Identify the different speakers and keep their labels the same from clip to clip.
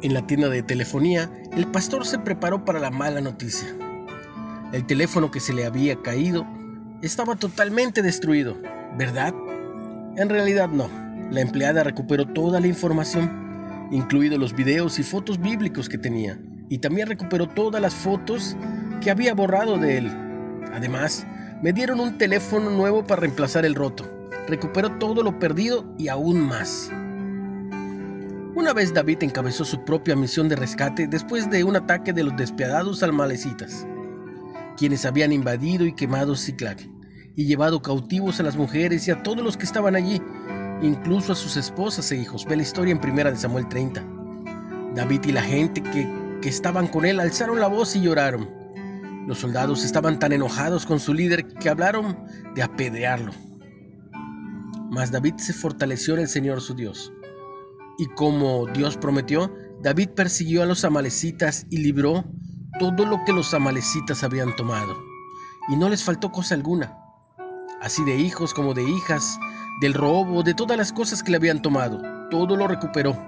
Speaker 1: En la tienda de telefonía, el pastor se preparó para la mala noticia. El teléfono que se le había caído estaba totalmente destruido, ¿verdad? En realidad no. La empleada recuperó toda la información, incluidos los videos y fotos bíblicos que tenía, y también recuperó todas las fotos que había borrado de él. Además, me dieron un teléfono nuevo para reemplazar el roto. Recuperó todo lo perdido y aún más. Una vez David encabezó su propia misión de rescate después de un ataque de los despiadados almalecitas, quienes habían invadido y quemado Ziklag y llevado cautivos a las mujeres y a todos los que estaban allí, incluso a sus esposas e hijos. Ve la historia en primera de Samuel 30. David y la gente que, que estaban con él alzaron la voz y lloraron. Los soldados estaban tan enojados con su líder que hablaron de apedrearlo. Mas David se fortaleció en el Señor su Dios y como Dios prometió, David persiguió a los amalecitas y libró todo lo que los amalecitas habían tomado. Y no les faltó cosa alguna, así de hijos como de hijas, del robo, de todas las cosas que le habían tomado. Todo lo recuperó.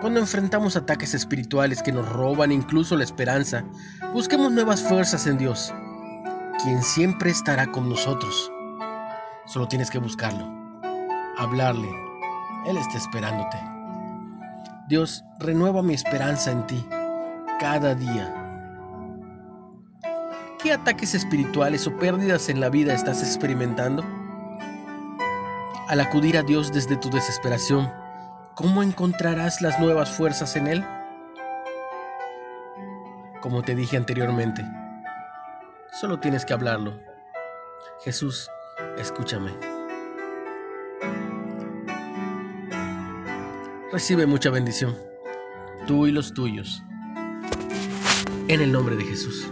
Speaker 1: Cuando enfrentamos ataques espirituales que nos roban incluso la esperanza, busquemos nuevas fuerzas en Dios, quien siempre estará con nosotros. Solo tienes que buscarlo, hablarle él está esperándote. Dios, renueva mi esperanza en ti cada día. ¿Qué ataques espirituales o pérdidas en la vida estás experimentando? Al acudir a Dios desde tu desesperación, ¿cómo encontrarás las nuevas fuerzas en Él? Como te dije anteriormente, solo tienes que hablarlo. Jesús, escúchame. Recibe mucha bendición, tú y los tuyos. En el nombre de Jesús.